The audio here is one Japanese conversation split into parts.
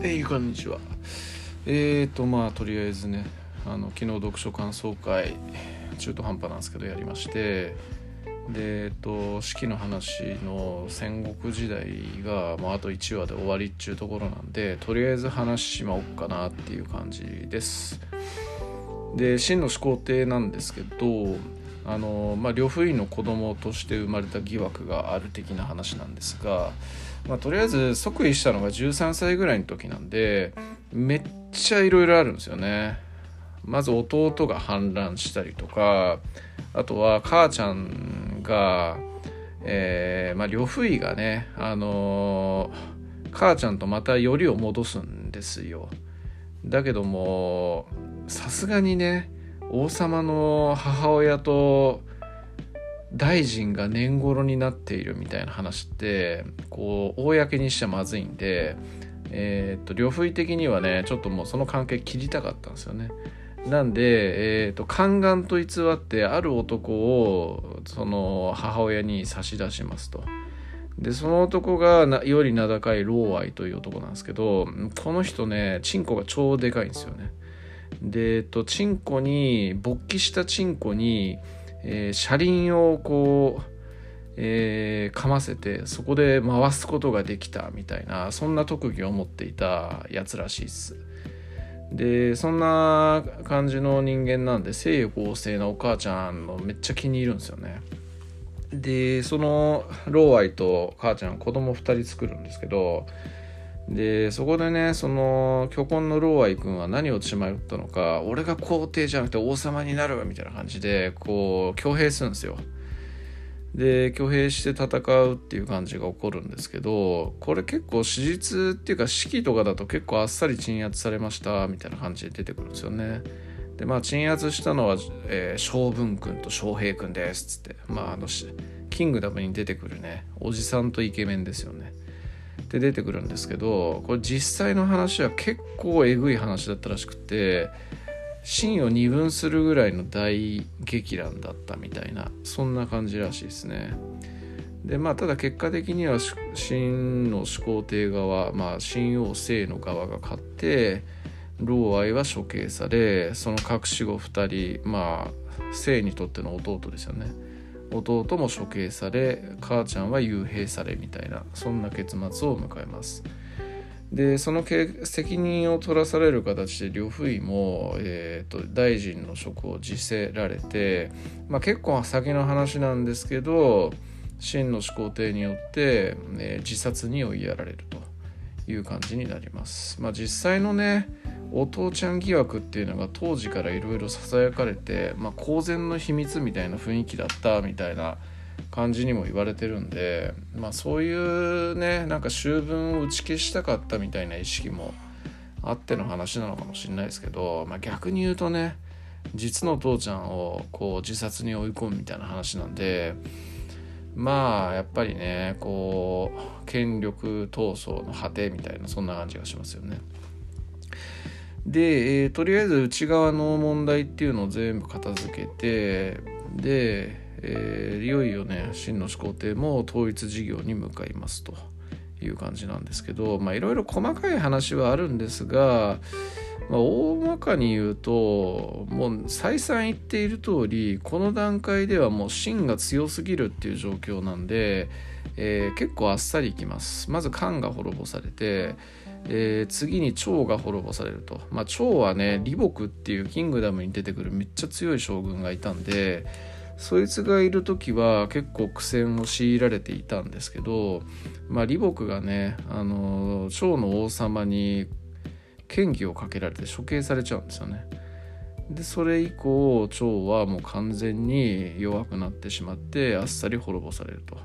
えい、こんにちは。えーと、まあ、とりあえずね、あの昨日読書感想会、中途半端なんですけど、やりまして、で、えっと、四季の話の戦国時代が、まあ、あと1話で終わりっちゅうところなんで、とりあえず話しまおうかなっていう感じです。で、真の始皇帝なんですけど、あのまあ、呂不韋の子供として生まれた疑惑がある的な話なんですが、まあ、とりあえず即位したのが13歳ぐらいの時なんでめっちゃいろいろあるんですよね。まず弟が反乱したりとかあとは母ちゃんがえー、まあ呂不韋がねあのー、母ちゃんとまたよりを戻すんですよ。だけどもさすがにね王様の母親と大臣が年頃になっているみたいな話ってこう公にしちゃまずいんで、えー、っと呂不韋的にはねちょっともうその関係切りたかったんですよね。なんで、えーと、宦官と偽ってある男をその母親に差し出しますと。でその男がなより名高い老愛という男なんですけどこの人ねチンコが超でかいんですよね。で、えっと、チンコに勃起したチンコにえー、車輪をこう、えー、かませてそこで回すことができたみたいなそんな特技を持っていたやつらしいっす。でそんな感じの人間なんで性欲旺盛なお母ちゃんのめっちゃ気に入るんですよね。でその老愛と母ちゃん子供2人作るんですけどでそこでねその巨根の老愛君は何を血迷ったのか俺が皇帝じゃなくて王様になるみたいな感じでこう挙兵するんですよ。で挙兵して戦うっていう感じが起こるんですけどこれ結構史実っていうか式とかだと結構あっさり鎮圧されましたみたいな感じで出てくるんですよね。でまあ鎮圧したのは、えー、将軍君と将兵君ですっつって。まああのキングダムに出てくるねおじさんとイケメンですよね。って出てくるんですけどこれ実際の話は結構えぐい話だったらしくて秦を二分するぐらいの大激乱だったみたいなそんな感じらしいですね。でまあただ結果的には秦の始皇帝側まあ王政の側が勝って老愛は処刑されその隠し子2人まあ政にとっての弟ですよね弟も処刑され母ちゃんは幽閉されみたいなそんな結末を迎えます。でその責任を取らされる形で呂不韋も、えーと、大臣の職を辞せられて、まあ、結構先の話なんですけど秦の始皇帝によって、えー、自殺に追いやられると。いう感じになります。まあ、実際のねお父ちゃん疑惑っていうのが当時からいろいろささやかれて、まあ、公然の秘密みたいな雰囲気だったみたいな感じにも言われてるんで、まあ、そういうねなんか秋分を打ち消したかったみたいな意識もあっての話なのかもしれないですけど、まあ、逆に言うとね実の父ちゃんをこう自殺に追い込むみたいな話なんでまあやっぱりねこう権力闘争の果てみたいなそんな感じがしますよね。で、えー、とりあえず内側の問題っていうのを全部片付けてで、えー、いよいよね真の始皇帝も統一事業に向かいますという感じなんですけどまあいろいろ細かい話はあるんですが、まあ、大まかに言うともう再三言っている通りこの段階ではもう真が強すぎるっていう状況なんで、えー、結構あっさりいきますまず漢が滅ぼされてえー、次に趙が滅ぼされると。まあ、趙はね、李牧っていうキングダムに出てくるめっちゃ強い将軍がいたんで、そいつがいる時は結構苦戦を強いられていたんですけど、まあ、李牧がね、あの趙の王様に権威をかけられて処刑されちゃうんですよね。でそれ以降趙はもう完全に弱くなってしまってあっさり滅ぼされると。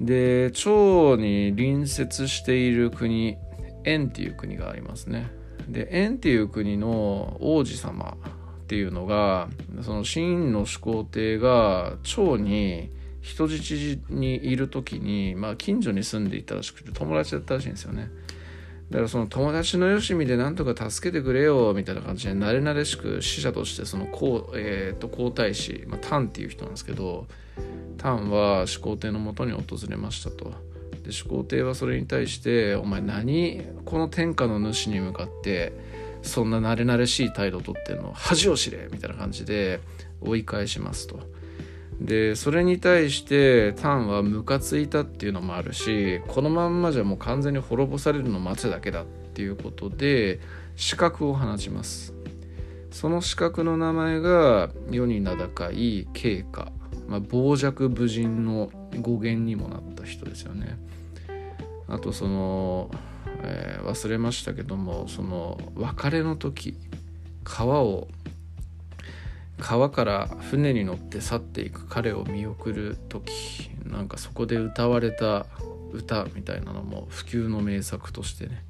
で趙に隣接している国円っていう国がありますねで円っていう国の王子様っていうのがその秦の始皇帝が趙に人質にいる時に、まあ、近所に住んでいたらしくて友達だったらしいんですよねだからその友達のよしみでなんとか助けてくれよみたいな感じで慣れ慣れしく使者としてその皇,、えー、と皇太子、まあ、タンっていう人なんですけどタンは始皇帝のもとに訪れましたと。で始皇帝はそれに対して「お前何この天下の主に向かってそんな慣れ慣れしい態度をとってんの恥を知れ!」みたいな感じで追い返しますと。でそれに対してタンはムカついたっていうのもあるしこのまんまじゃもう完全に滅ぼされるの待つだけだっていうことで資格を放ちます。その資格の名前が世に名高い慶家、まあ、傍若無人の語源にもなった人ですよね。あとその、えー、忘れましたけどもその別れの時川を川から船に乗って去っていく彼を見送る時なんかそこで歌われた歌みたいなのも普及の名作としてね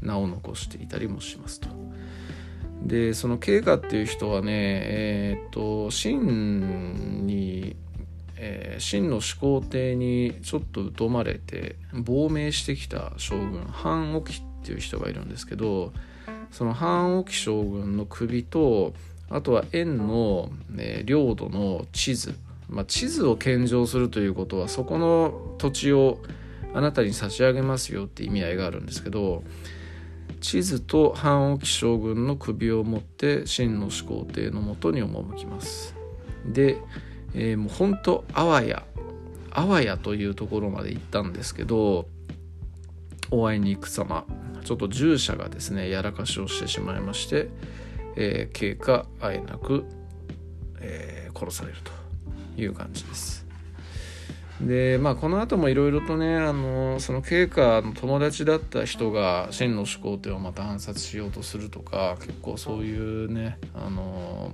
名を残していたりもしますと。でその慶家っていう人はねえー、っと秦に、えー、の始皇帝にちょっと疎まれて亡命してきた将軍漢沖っていう人がいるんですけどその漢沖将軍の首とあとは円の、ね、領土の地図、まあ、地図を献上するということはそこの土地をあなたに差し上げますよって意味合いがあるんですけど地図と漢沖将軍の首を持って秦の始皇帝のもとに赴きます。で、えー、もうほんとあわや。あわやというところまで行ったんですけどお会いに行く様。ちょっと従者がですねやらかしをしてしまいましてえー、経過あえなく、えー、殺されるという感じです。でまあこの後もいろいろとねあのその経過の友達だった人が真の始皇帝をまた暗殺しようとするとか結構そういうねあの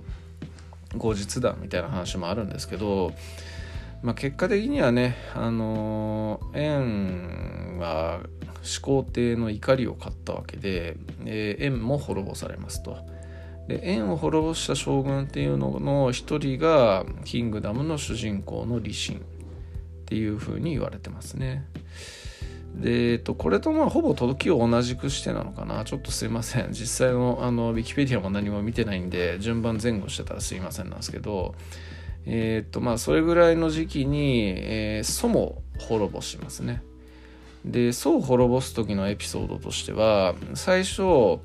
後日談みたいな話もあるんですけど、まあ、結果的にはねあの円は始皇帝の怒りを買ったわけで、えー、円も滅ぼされますと。で円を滅ぼした将軍っていうのの一人がキングダムの主人公の李信っていうふうに言われてますね。で、えっと、これとまあほぼ時を同じくしてなのかな。ちょっとすいません。実際のあのウィキペディアも何も見てないんで順番前後してたらすいませんなんですけど。え、っとまあそれぐらいの時期に、えー、祖も滅ぼしますね。で祖を滅ぼす時のエピソードとしては最初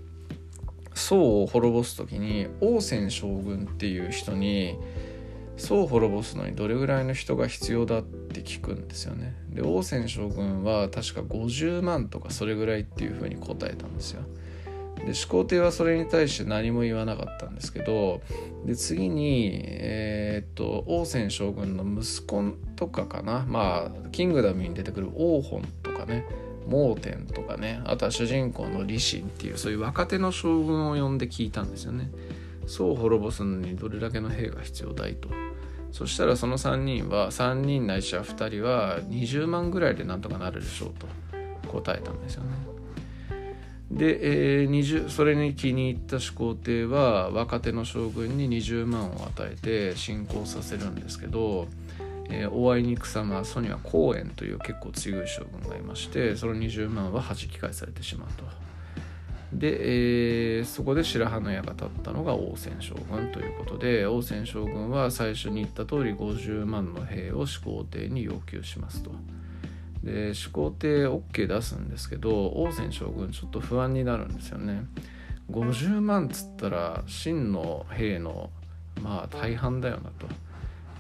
宋を滅ぼす時に王翦将軍っていう人に宋を滅ぼすのにどれぐらいの人が必要だって聞くんですよね。で王翦将軍は確か50万とかそれぐらいっていうふうに答えたんですよ。で始皇帝はそれに対して何も言わなかったんですけどで次に、えー、っと王翦将軍の息子とかかなまあキングダムに出てくる王本とかね盲点とかねあとは主人公の李信っていうそういう若手の将軍を呼んで聞いたんですよね。そう滅ぼすのにどれだけの兵が必要だいと。そしたらその3人は3人ないしは2人は20万ぐらいでなんとかなるでしょうと。答えたんですよね。で、えー、20それに気に入った始皇帝は若手の将軍に20万を与えて進行させるんですけどえー、お会いに行く様ソニは公園という結構強い将軍がいましてその20万は弾き返されてしまうと。で、えー、そこで白羽の矢が立ったのが王翦将軍ということで王翦将軍は最初に言った通り50万の兵を始皇帝に要求しますと。で始皇帝 OK 出すんですけど王翦将軍ちょっと不安になるんですよね。50万っつったら真の兵のまあ大半だよなと。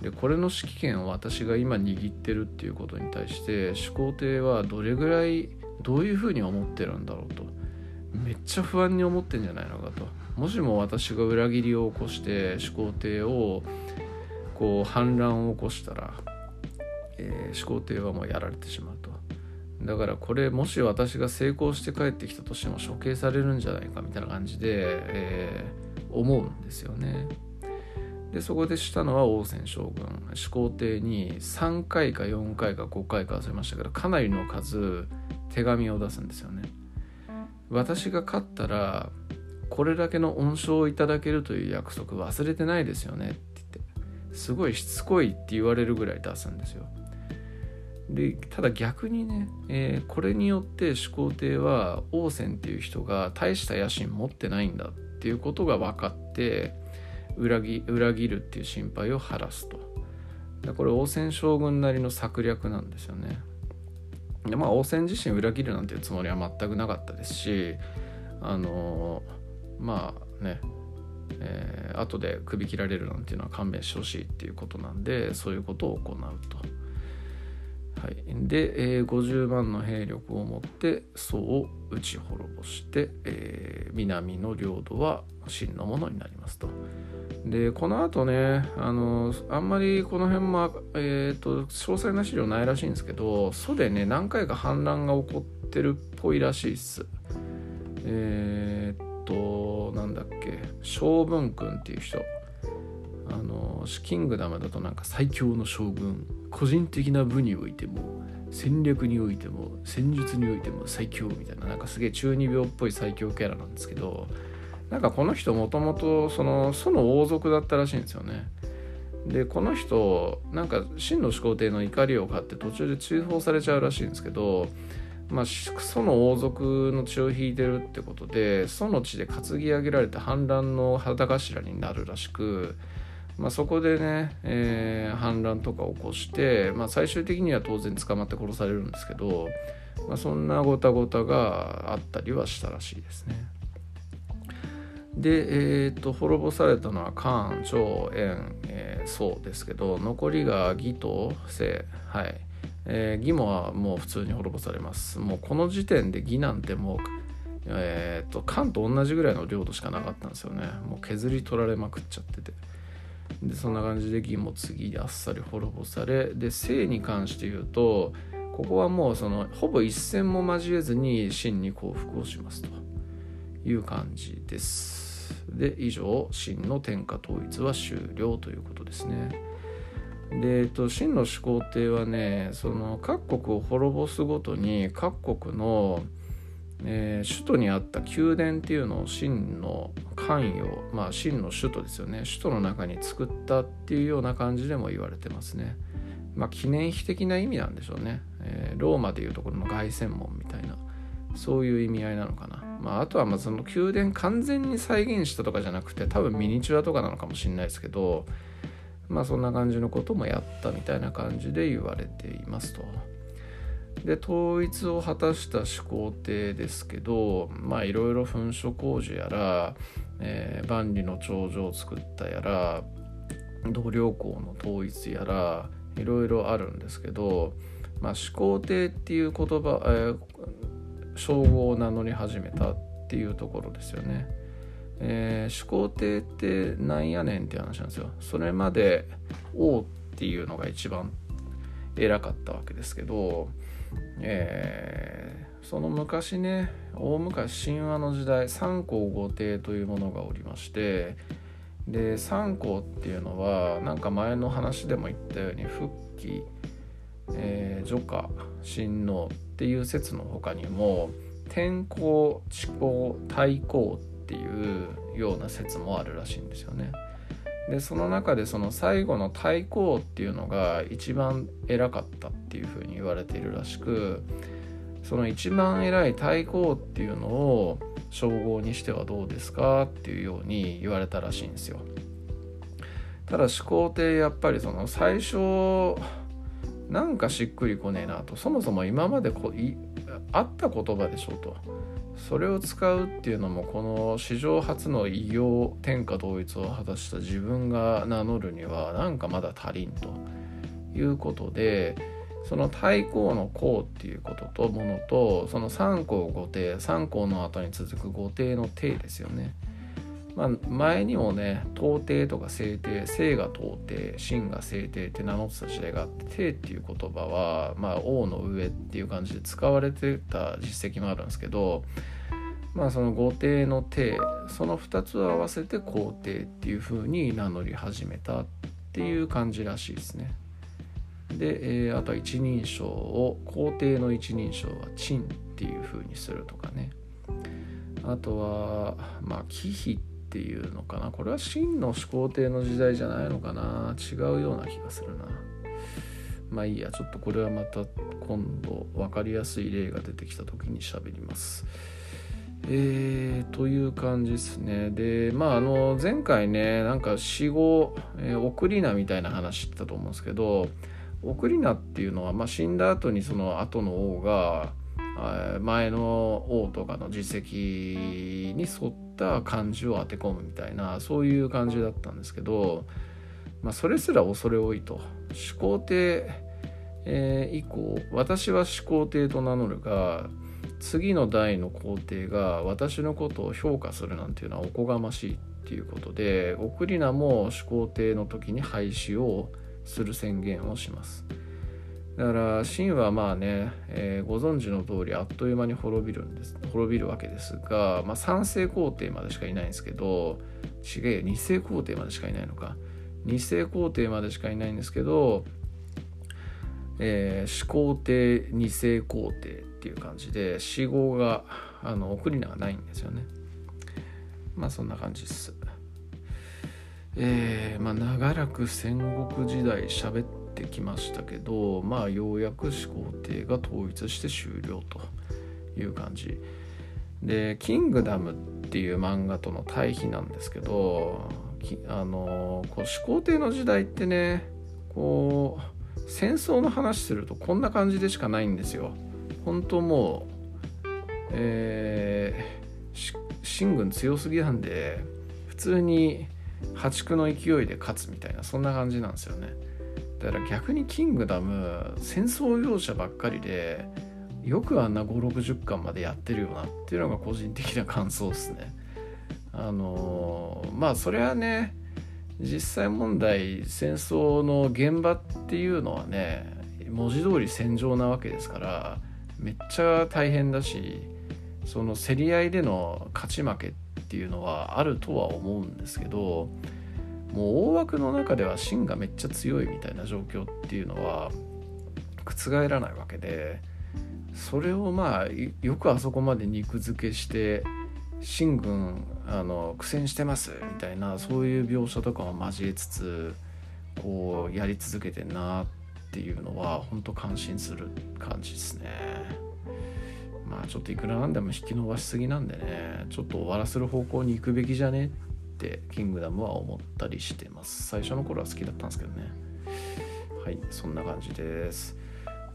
でこれの指揮権を私が今握ってるっていうことに対して始皇帝はどれぐらいどういうふうに思ってるんだろうと。めっちゃ不安に思ってんじゃないのかと。もしも私が裏切りを起こして始皇帝をこう反乱を起こしたら、えー、始皇帝はもうやられてしまうと。だからこれもし私が成功して帰ってきたとしても処刑されるんじゃないかみたいな感じで、えー、思うんですよね。でそこでしたのは王翦将軍。始皇帝に3回か4回か5回か忘れましたけどかなりの数手紙を出すんですよね。私が勝ったらこれだけの恩賞をいただけるという約束忘れてないですよねって言って。すごいしつこいって言われるぐらい出すんですよ。でただ逆にね、えー、これによって始皇帝は王翦っていう人が大した野心持ってないんだっていうことが分かって裏切裏切るっていう心配を晴らすとでこれ王翦将軍なりの策略なんですよねでまあ王翦自身裏切るなんていうつもりは全くなかったですしあのまあねえー、後で首切られるなんていうのは勘弁してほしいっていうことなんでそういうことを行うと。はい、で、えー、50万の兵力を持って宋を打ち滅ぼして、えー、南の領土は真のものになりますと。でこの後ねあのあんまりこの辺も、えーと、詳細な資料ないらしいんですけど蘇でね何回か反乱が起こってるっぽいらしいっす。えー、っとなんだっけ将軍君っていう人あのキングダムだとなんか最強の将軍。個人的な部においても戦略においても戦術においても最強みたいな。なんかすげえ中二病っぽい最強キャラなんですけどなんかこの人もともとその祖の王族だったらしいんですよね。でこの人なんか真の始皇帝の怒りを買って途中で追放されちゃうらしいんですけどまあ、祖の王族の血を引いてるってことで祖の地で担ぎ上げられた反乱の旗頭になるらしくまあ、そこでね、えー、反乱とか起こして、まあ、最終的には当然捕まって殺されるんですけど、まあ、そんなごたごたがあったりはしたらしいですね。で、えーと、滅ぼされたのはカーン、趙、円、えー、宋ですけど残りが義と清、はいえー、義もはもう普通に滅ぼされます。もうこの時点で義なんてもうえーと、と漢と同じぐらいの領土しかなかったんですよねもう削り取られまくっちゃっててでそんな感じで義も次であっさり滅ぼされで性に関して言うとここはもうそのほぼ一戦も交えずに真に降伏をしますという感じです。で以上真の天下統一は終了ということですね。で、えっと、真の始皇帝はねその各国を滅ぼすごとに各国のえー、首都にあった宮殿っていうのを秦の関与まあ秦の首都ですよね。首都の中に作ったっていうような感じでも言われてますね。まあ記念碑的な意味なんでしょうね、えー、ローマでいうところの凱旋門みたいな。そういう意味合いなのかな。まああとはまあその宮殿完全に再現したとかじゃなくて多分ミニチュアとかなのかもしれないですけどまあそんな感じのこともやったみたいな感じで言われていますと。で統一を果たした始皇帝ですけどまあいろいろ噴書工事やら、えー、万里の長城を作ったやら同僚校の統一やらいろいろあるんですけど、まあ、始皇帝っていう言葉、えー、称号を名乗り始めたっていうところですよね。えー、始皇帝ってなんやねんって話なんですよ。それまで王っていうのが一番偉かったわけですけどえー、その昔ね大昔神話の時代三皇五帝というものがおりましてで三皇っていうのはなんか前の話でも言ったように復帰、えー、女家親王っていう説の他にも天皇地皇太皇っていうような説もあるらしいんですよね。でその中でその最後の太閤っていうのが一番偉かったっていうふうに言われているらしくその一番偉い太閤っていうのを称号にしてはどうですかっていうように言われたらしいんですよ。ただ始皇帝やっぱりその最初なんかしっくりこねえなとそもそも今までこいあった言葉でしょとそれを使うっていうのもこの史上初の異業天下統一を果たした自分が名乗るにはなんかまだ足りんということでその太閤の項っていうこととものとその三皇五帝三項の後に続く五帝の帝ですよね。まあ、前にもね東帝とか西帝清が東帝秦が西帝って名乗ってた時代があって帝っていう言葉は、まあ、王の上っていう感じで使われてた実績もあるんですけどまあその後帝の帝その2つを合わせて皇帝っていう風に名乗り始めたっていう感じらしいですね。で、えー、あとは一人称を皇帝の一人称は陳っていう風にするとかね。あとはまあ忌避っていうのかなこれは真の始皇帝の時代じゃないのかな違うような気がするな。まあいいやちょっとこれはまた今度分かりやすい例が出てきた時に喋ります。えー、という感じですね。で、まあ、あの、前回ね、なんか死後、えー、送りなみたいな話してたと思うんですけど、オクリナっていうのは、まあ、死んだ後にその後の王が前の王とかの実績に沿った漢字を当て込むみたいなそういう感じだったんですけど、まあ、それすら恐れ多いと始皇帝、えー、以降私は始皇帝と名乗るが次の代の皇帝が私のことを評価するなんていうのはおこがましいっていうことでオクリナも始皇帝の時に廃止をする宣言をします。だから秦はまあね、えー、ご存知の通りあっという間に滅びるんです滅びるわけですが、まあ、3世皇帝までしかいないんですけど違えよ2世皇帝までしかいないのか。2世皇帝までしかいないんですけど、えー、始皇帝2世皇帝っていう感じで死後があの送り名がないんですよね。まあそんな感じです。えー、まあ長らく戦国時代喋ってってきましたけどまあようやく始皇帝が統一して終了という感じで「キングダム」っていう漫画との対比なんですけどあのこう始皇帝の時代ってねこう戦争の話するとこんな感じでしかないんですよ。本当もうえー、秦軍強すぎなんで普通に破竹の勢いで勝つみたいなそんな感じなんですよね。だから逆に「キングダム」戦争描写ばっかりでよくあんな560巻までやってるよなっていうのが個人的な感想ですね。あのまあそれはね実際問題戦争の現場っていうのはね文字通り戦場なわけですからめっちゃ大変だしその競り合いでの勝ち負けっていうのはあるとは思うんですけどもう大枠の中では芯がめっちゃ強いみたいな状況っていうのは覆らないわけでそれをまあよくあそこまで肉付けして秦軍あの苦戦してますみたいなそういう描写とかも交えつつこうやり続けてんなっていうのは本当感心する感じですね。まあちょっといくらなんでも引き伸ばしすぎなんでねちょっと終わらせる方向に行くべきじゃねってキングダムは思ったりしてます。最初の頃は好きだったんですけどね。はいそんな感じです。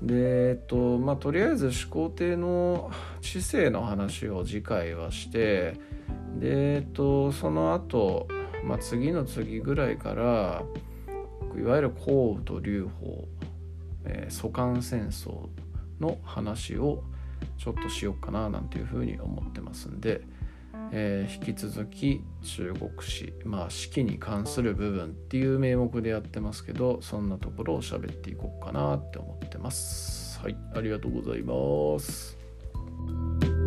でえっとまあとりあえず始皇帝の知性の話を次回はしてでえっとその後、まあ次の次ぐらいからいわゆる降雨と流法、えー、蘇韓戦争の話をちょっとしようかななんていうふうに思ってますんで、えー、引き続き中国史まあ史記に関する部分っていう名目でやってますけどそんなところを喋っていこうかなって思ってます。はいありがとうございます。